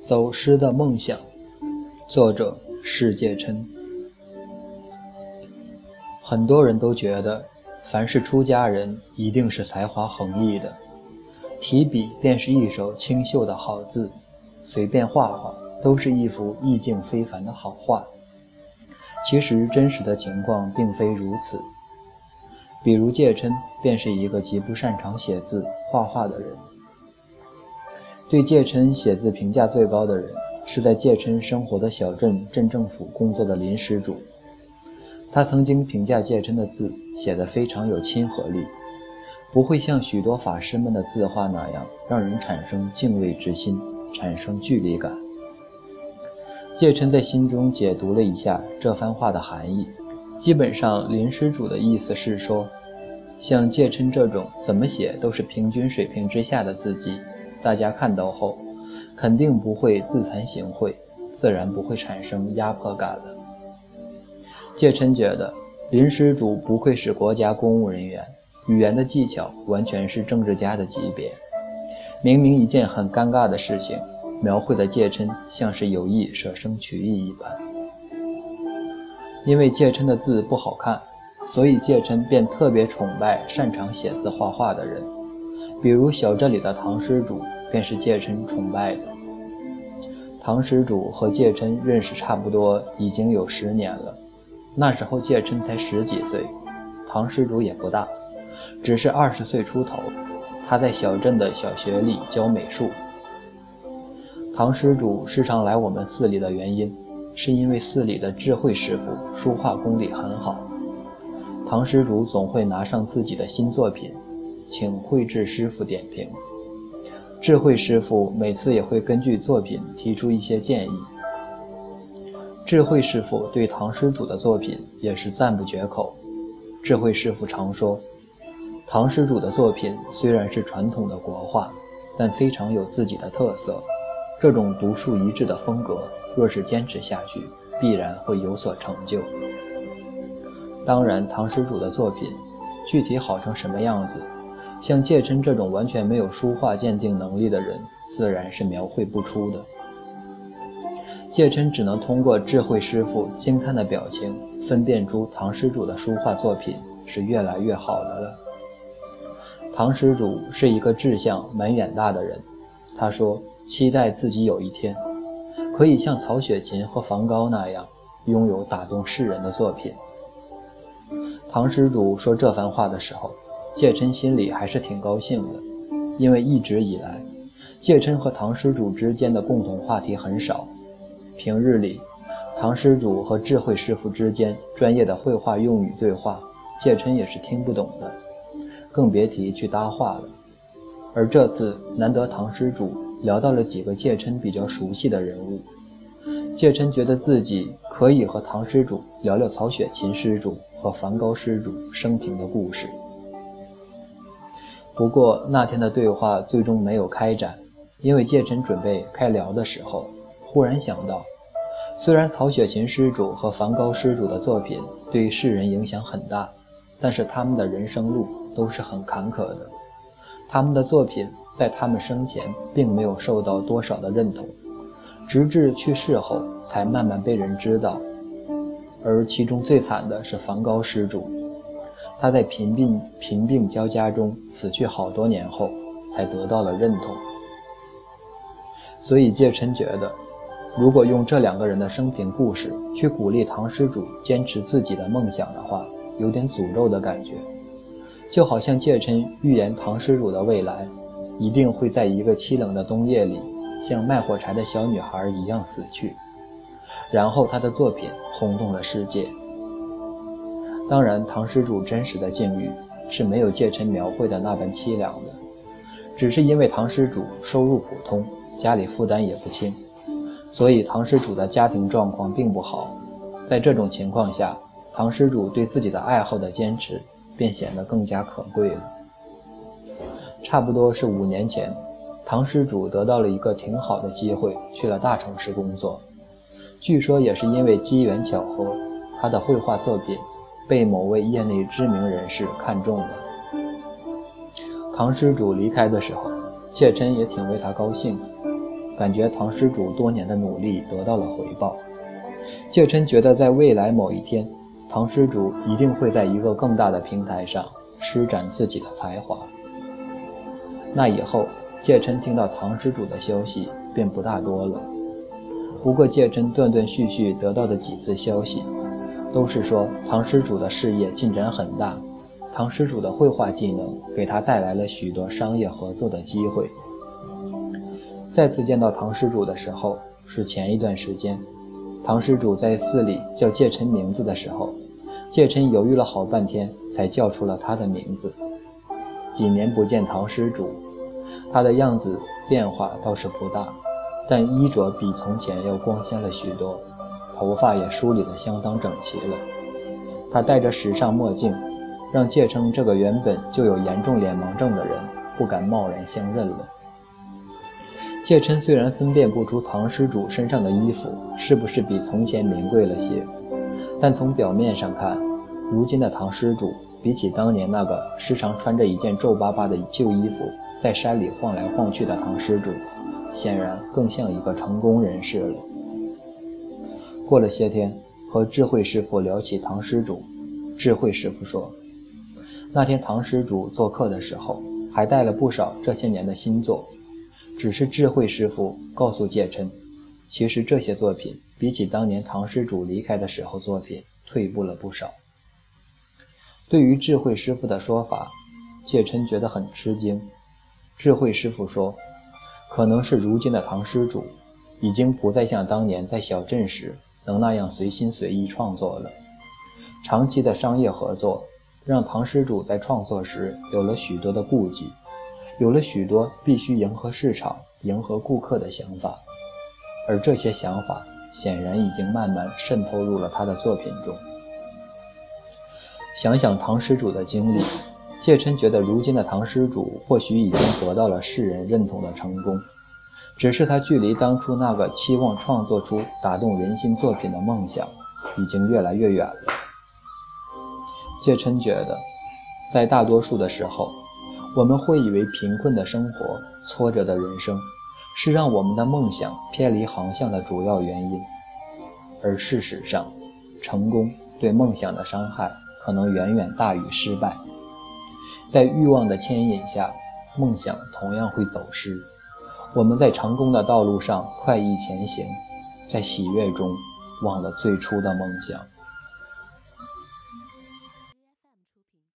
走失的梦想，作者世界琛。很多人都觉得，凡是出家人一定是才华横溢的，提笔便是一手清秀的好字，随便画画都是一幅意境非凡的好画。其实真实的情况并非如此。比如戒琛便是一个极不擅长写字画画的人。对戒琛写字评价最高的人，是在戒琛生活的小镇镇政府工作的林施主。他曾经评价戒琛的字写得非常有亲和力，不会像许多法师们的字画那样让人产生敬畏之心，产生距离感。戒琛在心中解读了一下这番话的含义，基本上林施主的意思是说，像戒琛这种怎么写都是平均水平之下的字迹。大家看到后，肯定不会自惭形秽，自然不会产生压迫感了。戒琛觉得林施主不愧是国家公务人员，语言的技巧完全是政治家的级别。明明一件很尴尬的事情，描绘的戒琛像是有意舍生取义一般。因为戒琛的字不好看，所以戒琛便特别崇拜擅长写字画画的人。比如小镇里的唐施主，便是戒琛崇拜的。唐施主和戒琛认识差不多已经有十年了，那时候戒琛才十几岁，唐施主也不大，只是二十岁出头。他在小镇的小学里教美术。唐施主时常来我们寺里的原因，是因为寺里的智慧师傅书画功力很好，唐施主总会拿上自己的新作品。请绘制师傅点评，智慧师傅每次也会根据作品提出一些建议。智慧师傅对唐施主的作品也是赞不绝口。智慧师傅常说，唐施主的作品虽然是传统的国画，但非常有自己的特色。这种独树一帜的风格，若是坚持下去，必然会有所成就。当然，唐施主的作品具体好成什么样子？像戒琛这种完全没有书画鉴定能力的人，自然是描绘不出的。戒琛只能通过智慧师傅惊叹的表情，分辨出唐施主的书画作品是越来越好的了。唐施主是一个志向蛮远大的人，他说期待自己有一天可以像曹雪芹和梵高那样，拥有打动世人的作品。唐施主说这番话的时候。戒琛心里还是挺高兴的，因为一直以来，戒琛和唐施主之间的共同话题很少。平日里，唐施主和智慧师傅之间专业的绘画用语对话，戒琛也是听不懂的，更别提去搭话了。而这次难得唐施主聊到了几个戒琛比较熟悉的人物，戒琛觉得自己可以和唐施主聊聊曹雪芹施主和梵高施主生平的故事。不过那天的对话最终没有开展，因为戒琛准备开聊的时候，忽然想到，虽然曹雪芹施主和梵高施主的作品对世人影响很大，但是他们的人生路都是很坎坷的，他们的作品在他们生前并没有受到多少的认同，直至去世后才慢慢被人知道，而其中最惨的是梵高施主。他在贫病贫病交加中死去好多年后，才得到了认同。所以戒琛觉得，如果用这两个人的生平故事去鼓励唐施主坚持自己的梦想的话，有点诅咒的感觉，就好像戒琛预言唐施主的未来一定会在一个凄冷的冬夜里，像卖火柴的小女孩一样死去，然后他的作品轰动了世界。当然，唐施主真实的境遇是没有戒尘描绘的那般凄凉的，只是因为唐施主收入普通，家里负担也不轻，所以唐施主的家庭状况并不好。在这种情况下，唐施主对自己的爱好的坚持便显得更加可贵了。差不多是五年前，唐施主得到了一个挺好的机会，去了大城市工作。据说也是因为机缘巧合，他的绘画作品。被某位业内知名人士看中了。唐施主离开的时候，戒琛也挺为他高兴。感觉唐施主多年的努力得到了回报。介琛觉得，在未来某一天，唐施主一定会在一个更大的平台上施展自己的才华。那以后，介琛听到唐施主的消息便不大多了。不过，介琛断断续续得到的几次消息，都是说唐施主的事业进展很大，唐施主的绘画技能给他带来了许多商业合作的机会。再次见到唐施主的时候，是前一段时间。唐施主在寺里叫戒尘名字的时候，戒尘犹豫了好半天，才叫出了他的名字。几年不见唐施主，他的样子变化倒是不大，但衣着比从前要光鲜了许多，头发也梳理得相当整齐了。他戴着时尚墨镜，让介琛这个原本就有严重脸盲症的人不敢贸然相认了。介琛虽然分辨不出唐施主身上的衣服是不是比从前名贵了些，但从表面上看，如今的唐施主比起当年那个时常穿着一件皱巴巴的旧衣服在山里晃来晃去的唐施主，显然更像一个成功人士了。过了些天，和智慧师傅聊起唐施主，智慧师傅说，那天唐施主做客的时候，还带了不少这些年的新作。只是智慧师傅告诉介琛，其实这些作品比起当年唐施主离开的时候，作品退步了不少。对于智慧师傅的说法，介琛觉得很吃惊。智慧师傅说，可能是如今的唐施主已经不再像当年在小镇时能那样随心随意创作了。长期的商业合作让唐施主在创作时有了许多的顾忌。有了许多必须迎合市场、迎合顾客的想法，而这些想法显然已经慢慢渗透入了他的作品中。想想唐施主的经历，介琛觉得如今的唐施主或许已经得到了世人认同的成功，只是他距离当初那个期望创作出打动人心作品的梦想，已经越来越远了。介琛觉得，在大多数的时候。我们会以为贫困的生活、挫折的人生是让我们的梦想偏离航向的主要原因，而事实上，成功对梦想的伤害可能远远大于失败。在欲望的牵引下，梦想同样会走失。我们在成功的道路上快意前行，在喜悦中忘了最初的梦想。